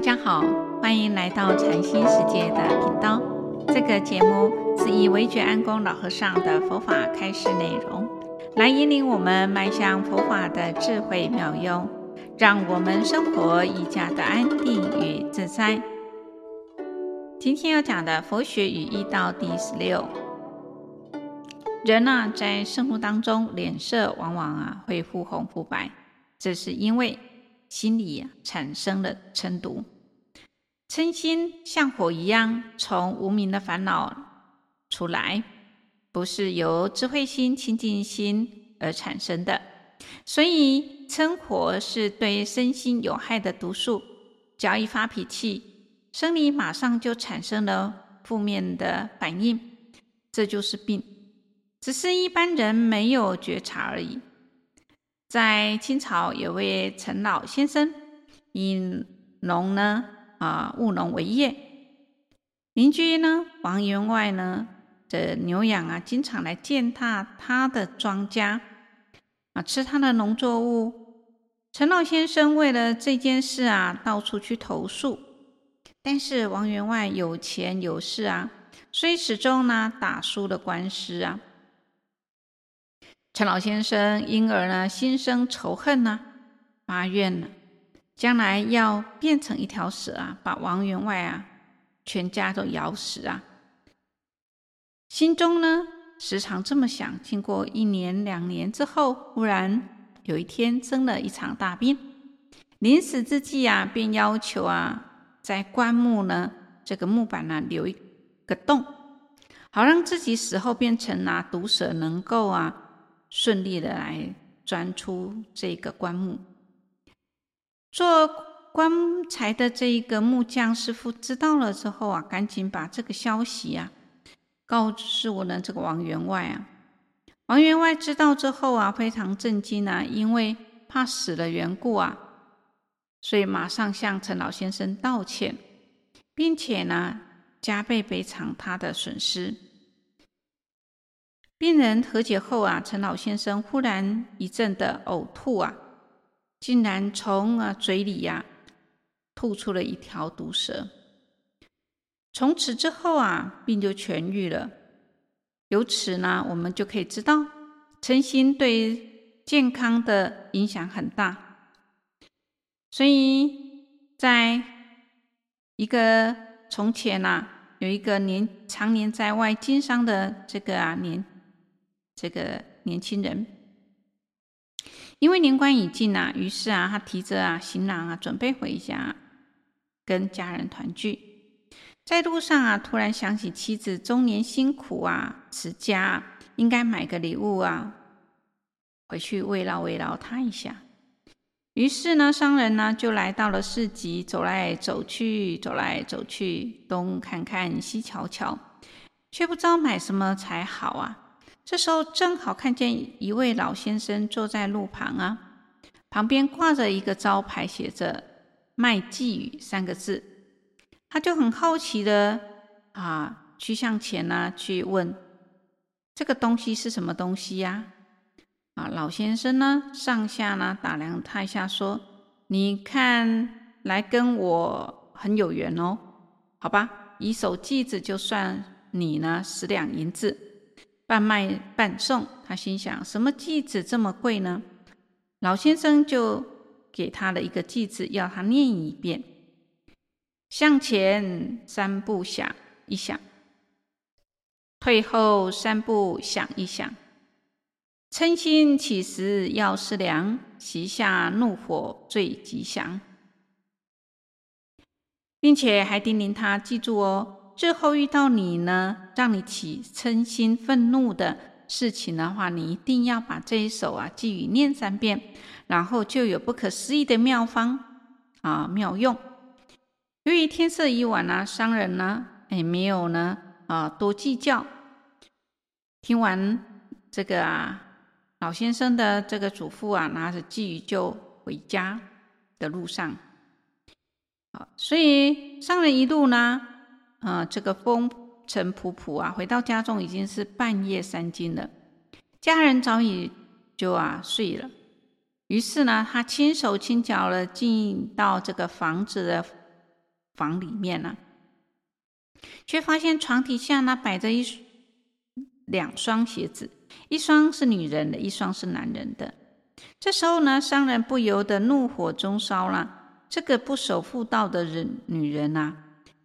大家好，欢迎来到禅心世界的频道。这个节目是以惟觉安公老和尚的佛法开示内容，来引领我们迈向佛法的智慧妙用，让我们生活愈加的安定与自在。今天要讲的佛学与义道第十六。人啊，在生活当中，脸色往往啊会忽红忽白，这是因为心里产生了嗔毒。嗔心像火一样，从无明的烦恼出来，不是由智慧心、清净心而产生的。所以，嗔火是对身心有害的毒素。只要一发脾气，生理马上就产生了负面的反应，这就是病。只是一般人没有觉察而已。在清朝，有位陈老先生，以农呢啊务农为业。邻居呢王员外呢的牛羊啊，经常来践踏他的庄稼啊，吃他的农作物。陈老先生为了这件事啊，到处去投诉。但是王员外有钱有势啊，所以始终呢打输了官司啊。陈老先生因而呢，心生仇恨呢、啊，发愿了，将来要变成一条蛇啊，把王员外啊全家都咬死啊。心中呢，时常这么想。经过一年两年之后，忽然有一天生了一场大病，临死之际啊，便要求啊，在棺木呢这个木板呢留一个洞，好让自己死后变成啊毒蛇，能够啊。顺利的来钻出这个棺木，做棺材的这一个木匠师傅知道了之后啊，赶紧把这个消息啊告诉我呢这个王员外啊。王员外知道之后啊，非常震惊啊，因为怕死的缘故啊，所以马上向陈老先生道歉，并且呢加倍赔偿他的损失。病人和解后啊，陈老先生忽然一阵的呕吐啊，竟然从啊嘴里呀、啊、吐出了一条毒蛇。从此之后啊，病就痊愈了。由此呢，我们就可以知道，嗔心对健康的影响很大。所以，在一个从前啊，有一个年常年在外经商的这个啊年。这个年轻人，因为年关已近啊，于是啊，他提着啊行囊啊，准备回家跟家人团聚。在路上啊，突然想起妻子终年辛苦啊，持家应该买个礼物啊，回去慰劳慰劳他一下。于是呢，商人呢就来到了市集，走来走去，走来走去，东看看西瞧瞧，却不知道买什么才好啊。这时候正好看见一位老先生坐在路旁啊，旁边挂着一个招牌，写着“卖寄语”三个字。他就很好奇的啊，去向前呢、去问这个东西是什么东西呀？啊，老先生呢上下呢打量他一下，说：“你看来跟我很有缘哦，好吧，一手寄子就算你呢十两银子。”半卖半送，他心想：什么偈子这么贵呢？老先生就给他了一个偈子，要他念一遍。向前三步想一想，退后三步想一想。嗔心起时要思量，席下怒火最吉祥，并且还叮咛他记住哦。最后遇到你呢，让你起嗔心愤怒的事情的话，你一定要把这一首啊寄语念三遍，然后就有不可思议的妙方啊妙用。由于天色已晚啊，商人呢也没有呢啊多计较。听完这个啊老先生的这个嘱咐啊，拿着寄语就回家的路上。好，所以商人一路呢。啊，这个风尘仆仆啊，回到家中已经是半夜三更了，家人早已就啊睡了。于是呢，他轻手轻脚的进到这个房子的房里面呢，却发现床底下呢摆着一两双鞋子，一双是女人的，一双是男人的。这时候呢，商人不由得怒火中烧了。这个不守妇道的人女人啊，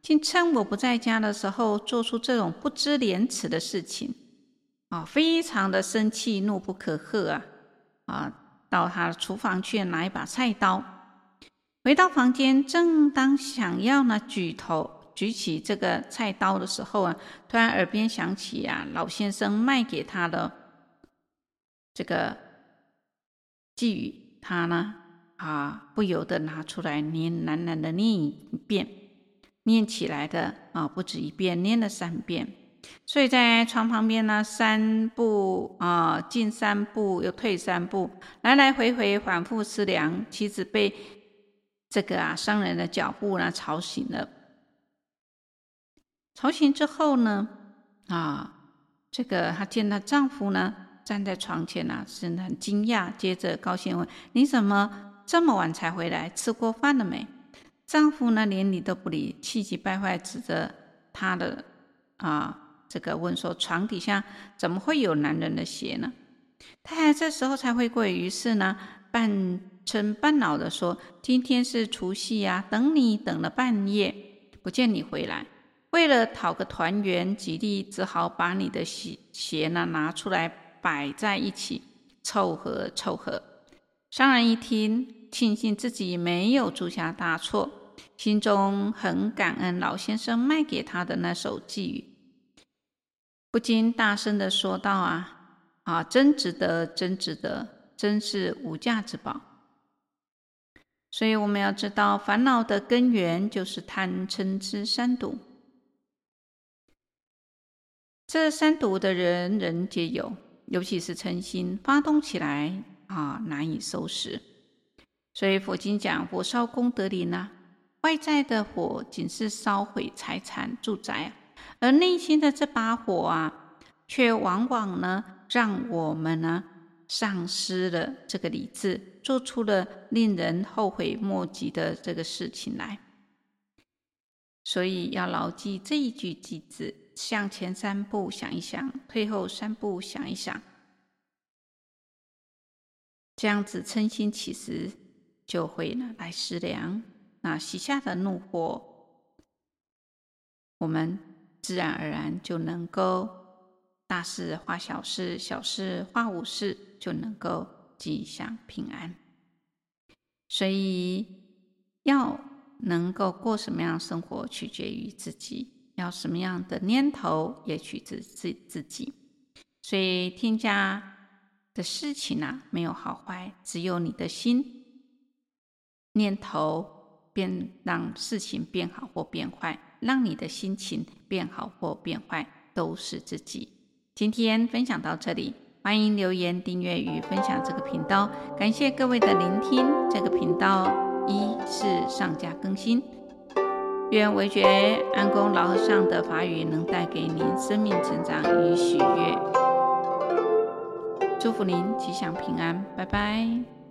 竟趁我不在家的时候，做出这种不知廉耻的事情啊！非常的生气，怒不可遏啊！啊，到他的厨房去拿一把菜刀，回到房间，正当想要呢举头举起这个菜刀的时候啊，突然耳边响起啊，老先生卖给他的这个寄语，他呢。啊，不由得拿出来念，喃喃的念一遍，念起来的啊，不止一遍，念了三遍。所以在床旁边呢，三步啊，进三步又退三步，来来回回反复思量。妻子被这个啊商人的脚步呢吵醒了，吵醒之后呢，啊，这个她见到丈夫呢站在床前呢，是很惊讶，接着高兴问：“你怎么？”这么晚才回来，吃过饭了没？丈夫呢，连理都不理，气急败坏，指着她的啊，这个问说：“床底下怎么会有男人的鞋呢？”太太这时候才回过，于是呢，半嗔半恼的说：“今天是除夕呀，等你等了半夜，不见你回来，为了讨个团圆吉利，只好把你的鞋鞋呢拿出来摆在一起，凑合凑合。”商人一听，庆幸自己没有铸下大错，心中很感恩老先生卖给他的那首寄语，不禁大声的说道：“啊啊，真值得，真值得，真是无价之宝。”所以我们要知道，烦恼的根源就是贪嗔痴三毒。这三毒的人人皆有，尤其是嗔心发动起来。啊，难以收拾。所以佛经讲，火烧功德林呐，外在的火仅是烧毁财产、住宅，而内心的这把火啊，却往往呢，让我们呢，丧失了这个理智，做出了令人后悔莫及的这个事情来。所以要牢记这一句句子：向前三步想一想，退后三步想一想。这样子称心起时，就会呢来思量，那习下的怒火，我们自然而然就能够大事化小事，小事化无事，就能够吉祥平安。所以要能够过什么样的生活，取决于自己；要什么样的念头，也取自自自己。所以添加。的事情啊，没有好坏，只有你的心念头变，让事情变好或变坏，让你的心情变好或变坏，都是自己。今天分享到这里，欢迎留言、订阅与分享这个频道。感谢各位的聆听，这个频道一是上架更新。愿惟觉安公老和尚的法语能带给您生命成长与喜悦。祝福您吉祥平安，拜拜。